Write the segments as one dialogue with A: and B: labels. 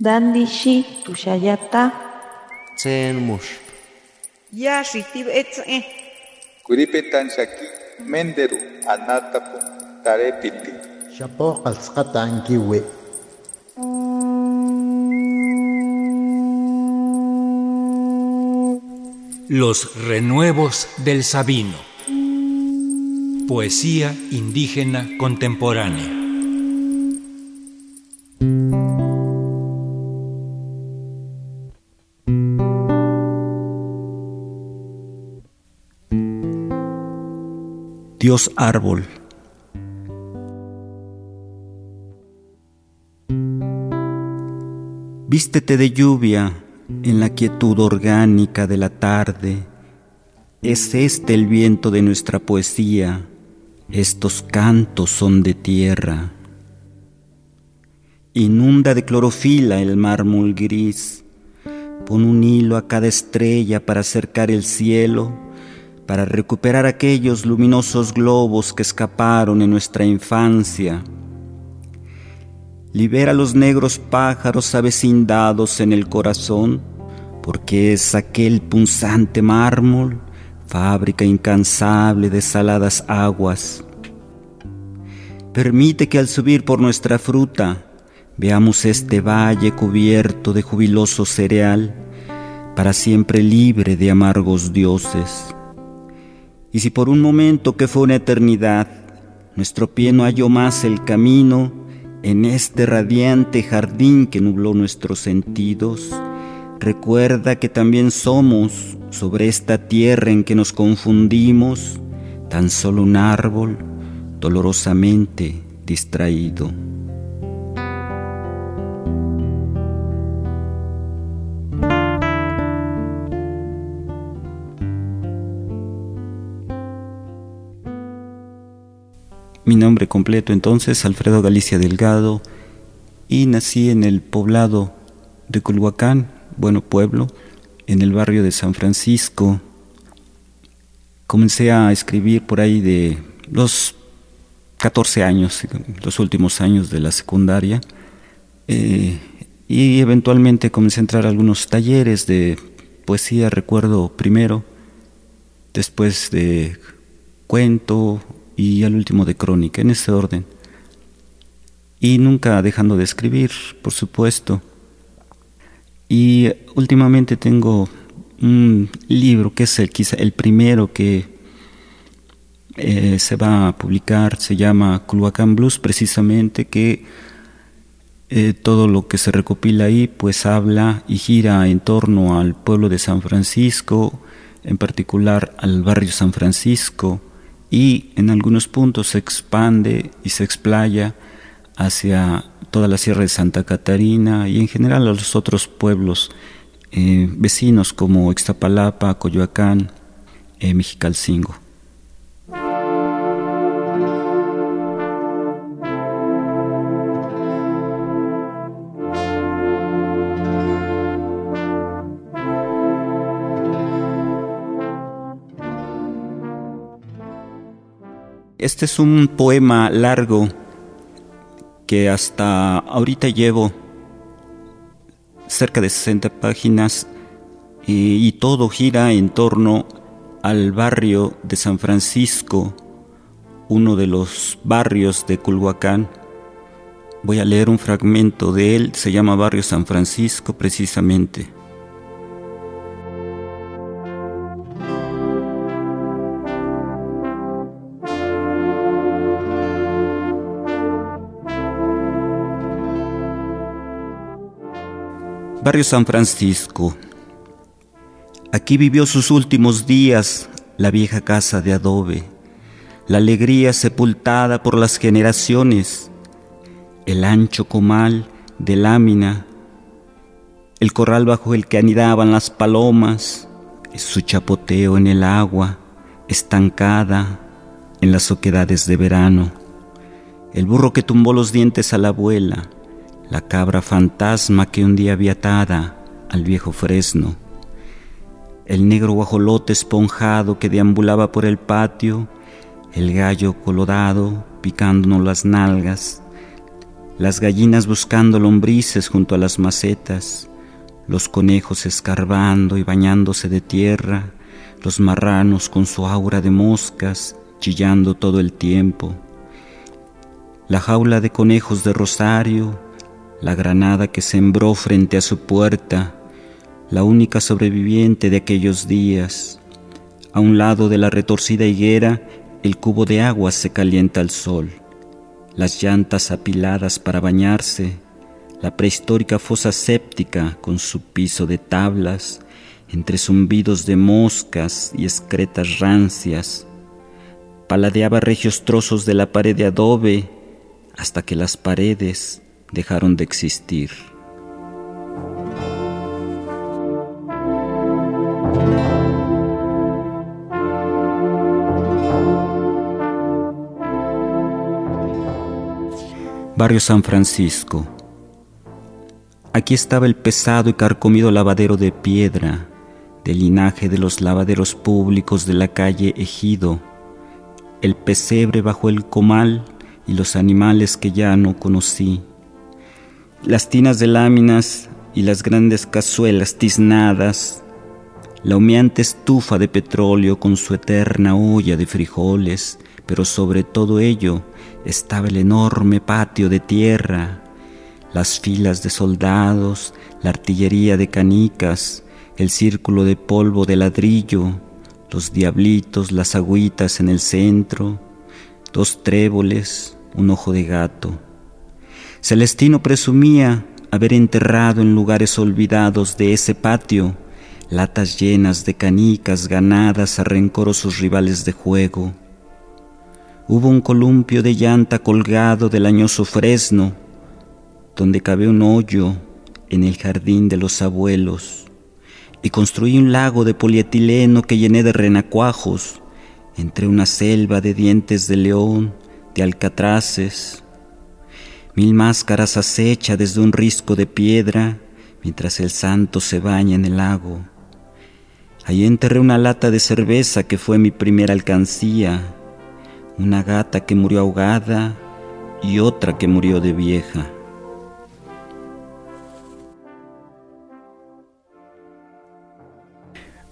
A: Dandishi tushayata.
B: Tsen mush.
C: Ya shitib etze.
D: Kuripetan shaki menderu anatapu tarepiti.
E: Shapo qalsqata ankiwi.
F: Los renuevos del Sabino. Poesía indígena contemporánea.
G: Dios árbol. Vístete de lluvia en la quietud orgánica de la tarde. Es este el viento de nuestra poesía, estos cantos son de tierra. Inunda de clorofila el mármol gris, pon un hilo a cada estrella para acercar el cielo, para recuperar aquellos luminosos globos que escaparon en nuestra infancia libera los negros pájaros avecindados en el corazón, porque es aquel punzante mármol, fábrica incansable de saladas aguas. Permite que al subir por nuestra fruta veamos este valle cubierto de jubiloso cereal, para siempre libre de amargos dioses. Y si por un momento que fue una eternidad, nuestro pie no halló más el camino, en este radiante jardín que nubló nuestros sentidos, recuerda que también somos, sobre esta tierra en que nos confundimos, tan solo un árbol dolorosamente distraído. Mi nombre completo entonces, Alfredo Galicia Delgado, y nací en el poblado de Culhuacán, bueno pueblo, en el barrio de San Francisco. Comencé a escribir por ahí de los 14 años, los últimos años de la secundaria, eh, y eventualmente comencé a entrar a algunos talleres de poesía, recuerdo primero, después de cuento, y al último de crónica, en ese orden. Y nunca dejando de escribir, por supuesto. Y últimamente tengo un libro que es el, quizá el primero que eh, se va a publicar, se llama Culhuacán Blues, precisamente, que eh, todo lo que se recopila ahí pues habla y gira en torno al pueblo de San Francisco, en particular al barrio San Francisco, y en algunos puntos se expande y se explaya hacia toda la Sierra de Santa Catarina y en general a los otros pueblos eh, vecinos como Ixtapalapa, Coyoacán, eh, Mexicalcingo. Este es un poema largo que hasta ahorita llevo cerca de 60 páginas y, todo gira en torno al barrio de San Francisco, uno de los barrios de Culhuacán. Voy a leer un fragmento de él, se llama Barrio San Francisco precisamente. Barrio San Francisco. Aquí vivió sus últimos días la vieja casa de adobe, la alegría sepultada por las generaciones, el ancho comal de lámina, el corral bajo el que anidaban las palomas, su chapoteo en el agua, estancada en las oquedades de verano, el burro que tumbó los dientes a la abuela, la cabra fantasma que un día había atada al viejo fresno, el negro guajolote esponjado que deambulaba por el patio, el gallo colorado picándonos las nalgas, las gallinas buscando lombrices junto a las macetas, los conejos escarbando y bañándose de tierra, los marranos con su aura de moscas chillando todo el tiempo, la jaula de conejos de Rosario, la granada que sembró frente a su puerta, la única sobreviviente de aquellos días. A un lado de la retorcida higuera, el cubo de agua se calienta al sol las llantas apiladas para bañarse, la prehistórica fosa séptica con su piso de tablas, entre zumbidos de moscas y excretas rancias, paladeaba regios trozos de la pared de adobe hasta que las paredes dejaron de existir. Barrio San Francisco. Aquí estaba el pesado y carcomido lavadero de piedra, del linaje de los lavaderos públicos de la calle Ejido, el pesebre bajo el comal y los animales que ya no conocí, las tinas de láminas y las grandes cazuelas tiznadas, la humeante estufa de petróleo con su eterna olla de frijoles, pero sobre todo ello estaba el enorme patio de tierra, las filas de soldados, la artillería de canicas, el círculo de polvo de ladrillo, los diablitos, las agüitas en el centro, dos tréboles, un ojo de gato. Celestino presumía haber enterrado en lugares olvidados de ese patio latas llenas de canicas ganadas a rencorosos rivales de juego. Hubo un columpio de llanta colgado del añoso fresno, donde cabe un hoyo en el jardín de los abuelos, y construí un lago de polietileno que llené de renacuajos entre una selva de dientes de león, de alcatraces, mil máscaras acecha desde un risco de piedra mientras el santo se baña en el lago. Ahí enterré una lata de cerveza que fue mi primera alcancía una gata que murió ahogada y otra que murió de vieja.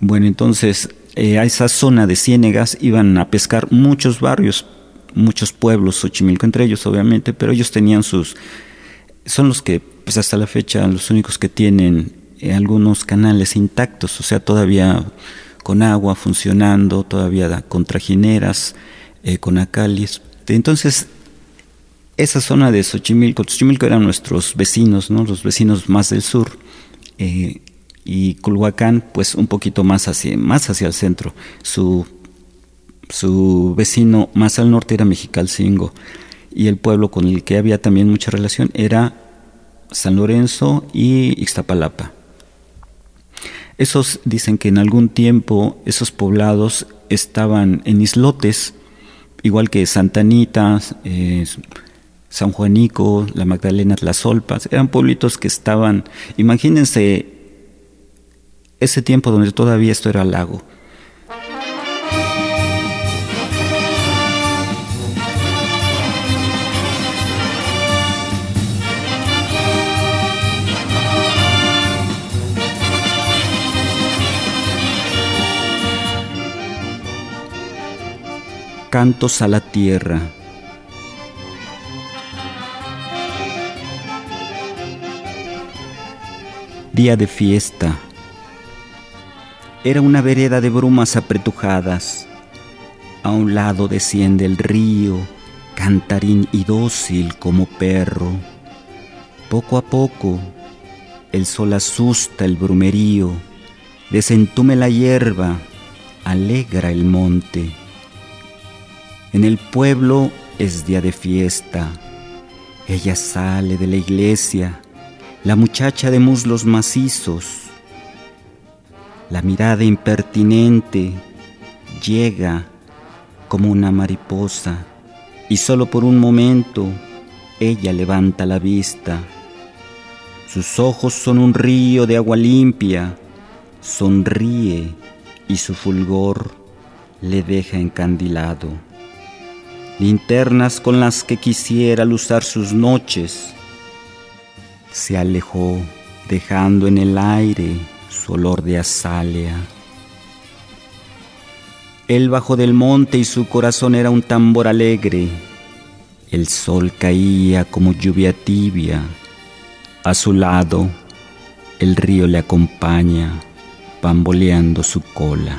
G: Bueno, entonces eh, a esa zona de Ciénegas iban a pescar muchos barrios, muchos pueblos, Xochimilco entre ellos obviamente, pero ellos tenían sus, son los que pues hasta la fecha los únicos que tienen eh, algunos canales intactos, o sea, todavía con agua funcionando, todavía con trajineras, eh, con Acalis. Entonces, esa zona de Xochimilco, Xochimilco eran nuestros vecinos, ¿no? los vecinos más del sur, eh, y Culhuacán, pues un poquito más hacia, más hacia el centro. Su, su vecino más al norte era Mexicalcingo, y el pueblo con el que había también mucha relación era San Lorenzo y Ixtapalapa. Esos dicen que en algún tiempo esos poblados estaban en islotes, igual que Santa Anita, eh, San Juanico, la Magdalena, las Solpas, eran pueblitos que estaban, imagínense ese tiempo donde todavía esto era lago, cantos a la tierra. Día de fiesta. Era una vereda de brumas apretujadas. A un lado desciende el río, cantarín y dócil como perro. Poco a poco, el sol asusta el brumerío, desentume la hierba, alegra el monte. En el pueblo es día de fiesta. Ella sale de la iglesia, la muchacha de muslos macizos. La mirada impertinente llega como una mariposa y solo por un momento ella levanta la vista. Sus ojos son un río de agua limpia, sonríe y su fulgor le deja encandilado. Linternas con las que quisiera luzar sus noches. Se alejó, dejando en el aire su olor de azalea. Él bajó del monte y su corazón era un tambor alegre. El sol caía como lluvia tibia. A su lado, el río le acompaña, bamboleando su cola.